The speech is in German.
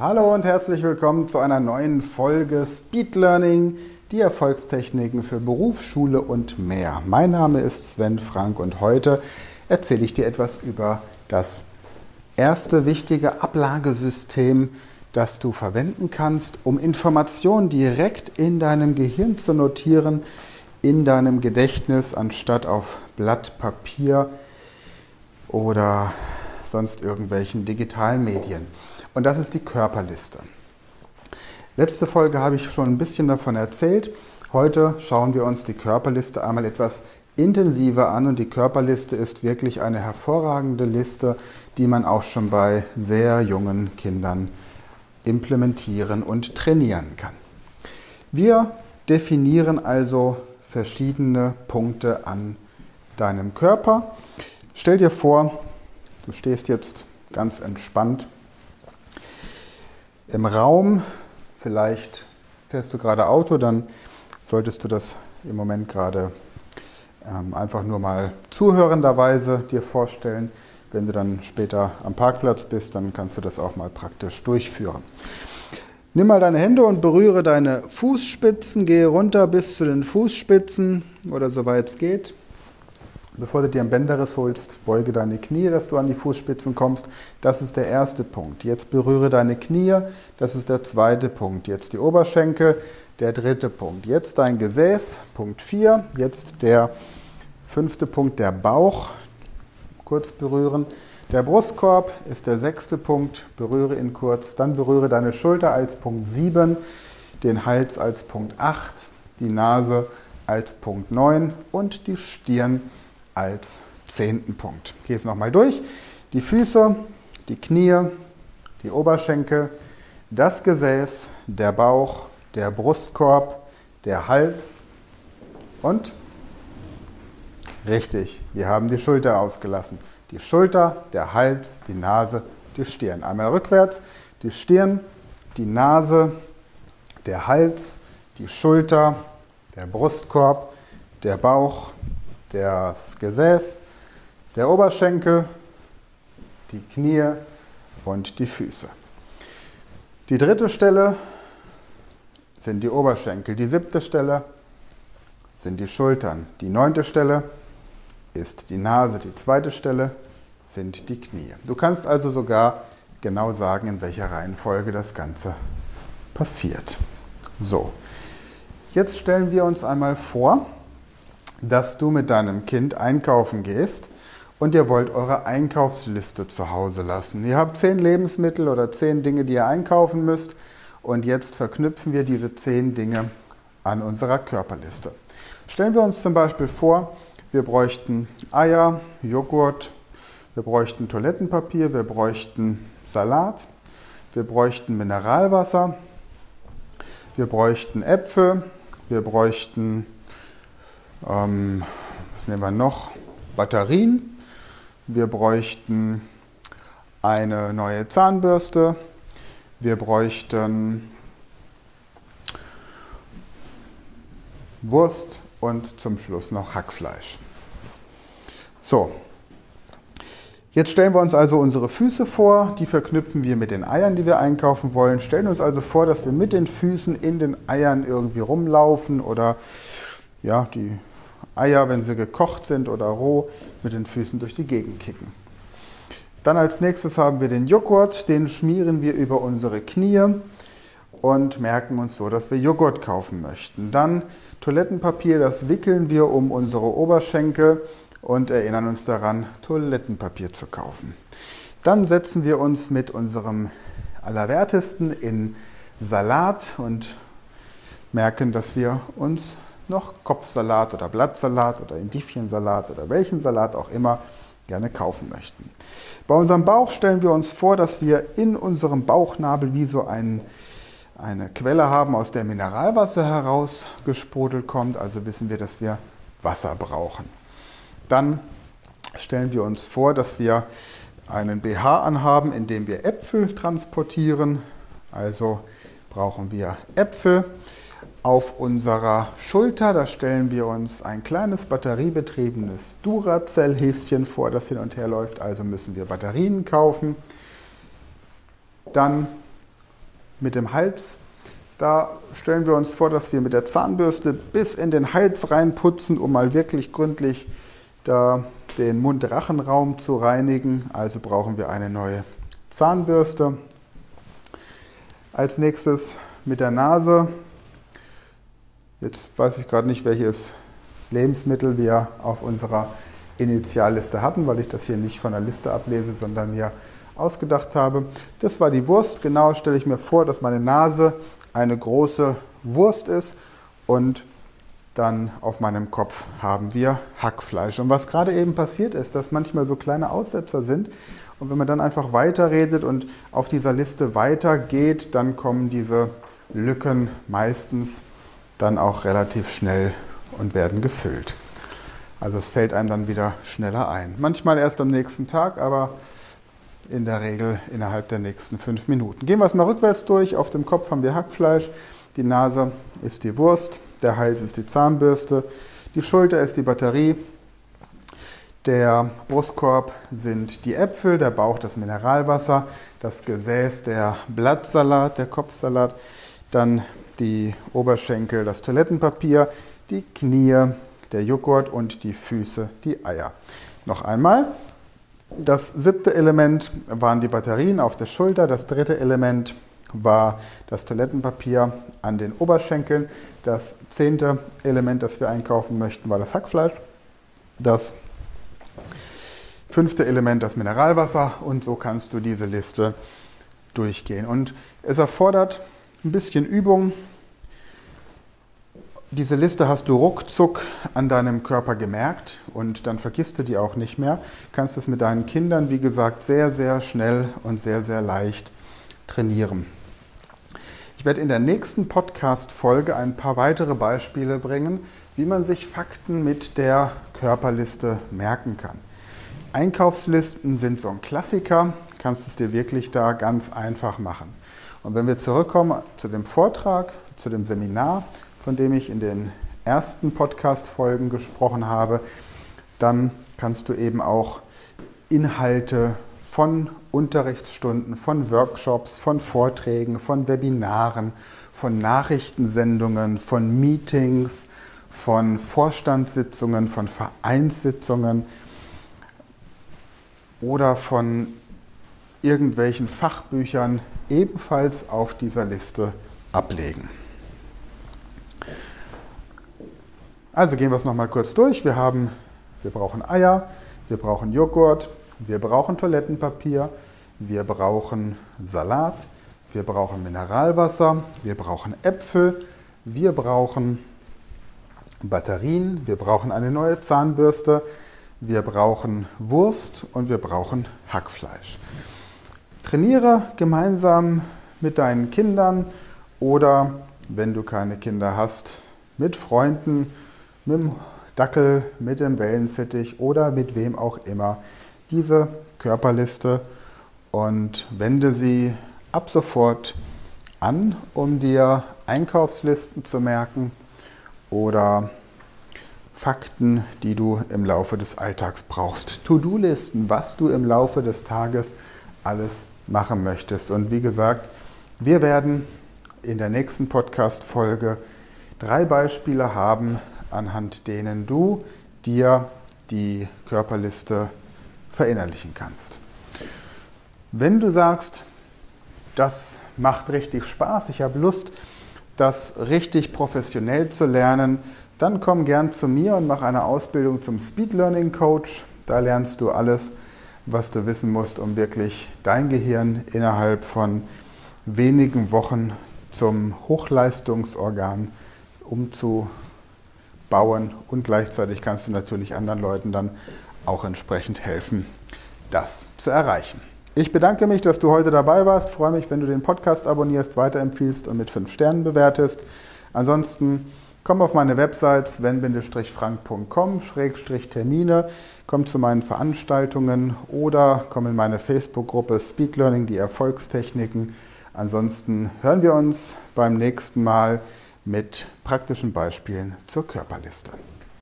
Hallo und herzlich willkommen zu einer neuen Folge Speed Learning, die Erfolgstechniken für Berufsschule und mehr. Mein Name ist Sven Frank und heute erzähle ich dir etwas über das erste wichtige Ablagesystem, das du verwenden kannst, um Informationen direkt in deinem Gehirn zu notieren, in deinem Gedächtnis, anstatt auf Blatt Papier oder sonst irgendwelchen digitalen Medien. Und das ist die Körperliste. Letzte Folge habe ich schon ein bisschen davon erzählt. Heute schauen wir uns die Körperliste einmal etwas intensiver an und die Körperliste ist wirklich eine hervorragende Liste, die man auch schon bei sehr jungen Kindern implementieren und trainieren kann. Wir definieren also verschiedene Punkte an deinem Körper. Stell dir vor, du stehst jetzt ganz entspannt im Raum, vielleicht fährst du gerade Auto, dann solltest du das im Moment gerade ähm, einfach nur mal zuhörenderweise dir vorstellen. Wenn du dann später am Parkplatz bist, dann kannst du das auch mal praktisch durchführen. Nimm mal deine Hände und berühre deine Fußspitzen, gehe runter bis zu den Fußspitzen oder soweit es geht. Bevor du dir ein Bänderriss holst, beuge deine Knie, dass du an die Fußspitzen kommst. Das ist der erste Punkt. Jetzt berühre deine Knie. Das ist der zweite Punkt. Jetzt die Oberschenkel. Der dritte Punkt. Jetzt dein Gesäß. Punkt 4. Jetzt der fünfte Punkt, der Bauch. Kurz berühren. Der Brustkorb ist der sechste Punkt. Berühre ihn kurz. Dann berühre deine Schulter als Punkt 7. Den Hals als Punkt 8. Die Nase als Punkt 9 und die Stirn zehnten Punkt. Gehe es nochmal durch. Die Füße, die Knie, die Oberschenkel, das Gesäß, der Bauch, der Brustkorb, der Hals und richtig, wir haben die Schulter ausgelassen. Die Schulter, der Hals, die Nase, die Stirn. Einmal rückwärts, die Stirn, die Nase, der Hals, die Schulter, der Brustkorb, der Bauch, das Gesäß, der Oberschenkel, die Knie und die Füße. Die dritte Stelle sind die Oberschenkel. Die siebte Stelle sind die Schultern. Die neunte Stelle ist die Nase. Die zweite Stelle sind die Knie. Du kannst also sogar genau sagen, in welcher Reihenfolge das Ganze passiert. So, jetzt stellen wir uns einmal vor, dass du mit deinem Kind einkaufen gehst und ihr wollt eure Einkaufsliste zu Hause lassen. Ihr habt zehn Lebensmittel oder zehn Dinge, die ihr einkaufen müsst und jetzt verknüpfen wir diese zehn Dinge an unserer Körperliste. Stellen wir uns zum Beispiel vor, wir bräuchten Eier, Joghurt, wir bräuchten Toilettenpapier, wir bräuchten Salat, wir bräuchten Mineralwasser, wir bräuchten Äpfel, wir bräuchten ähm, was nehmen wir noch? Batterien. Wir bräuchten eine neue Zahnbürste. Wir bräuchten Wurst und zum Schluss noch Hackfleisch. So, jetzt stellen wir uns also unsere Füße vor, die verknüpfen wir mit den Eiern, die wir einkaufen wollen. Stellen uns also vor, dass wir mit den Füßen in den Eiern irgendwie rumlaufen oder ja, die Eier, wenn sie gekocht sind oder roh, mit den Füßen durch die Gegend kicken. Dann als nächstes haben wir den Joghurt, den schmieren wir über unsere Knie und merken uns so, dass wir Joghurt kaufen möchten. Dann Toilettenpapier, das wickeln wir um unsere Oberschenkel und erinnern uns daran, Toilettenpapier zu kaufen. Dann setzen wir uns mit unserem Allerwertesten in Salat und merken, dass wir uns noch Kopfsalat oder Blattsalat oder Indifiensalat oder welchen Salat auch immer gerne kaufen möchten. Bei unserem Bauch stellen wir uns vor, dass wir in unserem Bauchnabel wie so ein, eine Quelle haben, aus der Mineralwasser herausgesprudelt kommt. Also wissen wir, dass wir Wasser brauchen. Dann stellen wir uns vor, dass wir einen BH anhaben, in dem wir Äpfel transportieren. Also brauchen wir Äpfel. Auf unserer Schulter, da stellen wir uns ein kleines batteriebetriebenes Duracell-Häschen vor, das hin und her läuft. Also müssen wir Batterien kaufen. Dann mit dem Hals. Da stellen wir uns vor, dass wir mit der Zahnbürste bis in den Hals reinputzen, um mal wirklich gründlich da den Mund-Rachenraum zu reinigen. Also brauchen wir eine neue Zahnbürste. Als nächstes mit der Nase. Jetzt weiß ich gerade nicht, welches Lebensmittel wir auf unserer Initialliste hatten, weil ich das hier nicht von der Liste ablese, sondern mir ausgedacht habe. Das war die Wurst. Genau stelle ich mir vor, dass meine Nase eine große Wurst ist und dann auf meinem Kopf haben wir Hackfleisch. Und was gerade eben passiert ist, dass manchmal so kleine Aussetzer sind. Und wenn man dann einfach weiterredet und auf dieser Liste weitergeht, dann kommen diese Lücken meistens dann auch relativ schnell und werden gefüllt. Also es fällt einem dann wieder schneller ein. Manchmal erst am nächsten Tag, aber in der Regel innerhalb der nächsten fünf Minuten. Gehen wir es mal rückwärts durch. Auf dem Kopf haben wir Hackfleisch, die Nase ist die Wurst, der Hals ist die Zahnbürste, die Schulter ist die Batterie, der Brustkorb sind die Äpfel, der Bauch das Mineralwasser, das Gesäß der Blattsalat, der Kopfsalat, dann die Oberschenkel das Toilettenpapier, die Knie der Joghurt und die Füße die Eier. Noch einmal, das siebte Element waren die Batterien auf der Schulter. Das dritte Element war das Toilettenpapier an den Oberschenkeln. Das zehnte Element, das wir einkaufen möchten, war das Hackfleisch. Das fünfte Element das Mineralwasser. Und so kannst du diese Liste durchgehen. Und es erfordert ein bisschen Übung, diese Liste hast du ruckzuck an deinem Körper gemerkt und dann vergisst du die auch nicht mehr. Kannst es mit deinen Kindern, wie gesagt, sehr, sehr schnell und sehr, sehr leicht trainieren. Ich werde in der nächsten Podcast-Folge ein paar weitere Beispiele bringen, wie man sich Fakten mit der Körperliste merken kann. Einkaufslisten sind so ein Klassiker, kannst es dir wirklich da ganz einfach machen. Und wenn wir zurückkommen zu dem Vortrag, zu dem Seminar, von dem ich in den ersten Podcast-Folgen gesprochen habe, dann kannst du eben auch Inhalte von Unterrichtsstunden, von Workshops, von Vorträgen, von Webinaren, von Nachrichtensendungen, von Meetings, von Vorstandssitzungen, von Vereinssitzungen oder von irgendwelchen Fachbüchern ebenfalls auf dieser Liste ablegen. Also gehen wir es nochmal kurz durch. Wir haben, wir brauchen Eier, wir brauchen Joghurt, wir brauchen Toilettenpapier, wir brauchen Salat, wir brauchen Mineralwasser, wir brauchen Äpfel, wir brauchen Batterien, wir brauchen eine neue Zahnbürste, wir brauchen Wurst und wir brauchen Hackfleisch. Trainiere gemeinsam mit deinen Kindern oder, wenn du keine Kinder hast, mit Freunden, mit dem Dackel, mit dem Wellensittich oder mit wem auch immer diese Körperliste und wende sie ab sofort an, um dir Einkaufslisten zu merken oder Fakten, die du im Laufe des Alltags brauchst. To-Do-Listen, was du im Laufe des Tages alles machen möchtest. Und wie gesagt, wir werden in der nächsten Podcast-Folge drei Beispiele haben, anhand denen du dir die Körperliste verinnerlichen kannst. Wenn du sagst, das macht richtig Spaß, ich habe Lust, das richtig professionell zu lernen, dann komm gern zu mir und mach eine Ausbildung zum Speed Learning Coach. Da lernst du alles, was du wissen musst, um wirklich dein Gehirn innerhalb von wenigen Wochen zum Hochleistungsorgan umzu bauen und gleichzeitig kannst du natürlich anderen Leuten dann auch entsprechend helfen, das zu erreichen. Ich bedanke mich, dass du heute dabei warst. freue mich, wenn du den Podcast abonnierst, weiterempfiehlst und mit fünf Sternen bewertest. Ansonsten komm auf meine Website sven-frank.com-termine, komm zu meinen Veranstaltungen oder komm in meine Facebook-Gruppe Speed Learning, die Erfolgstechniken. Ansonsten hören wir uns beim nächsten Mal mit praktischen Beispielen zur Körperliste.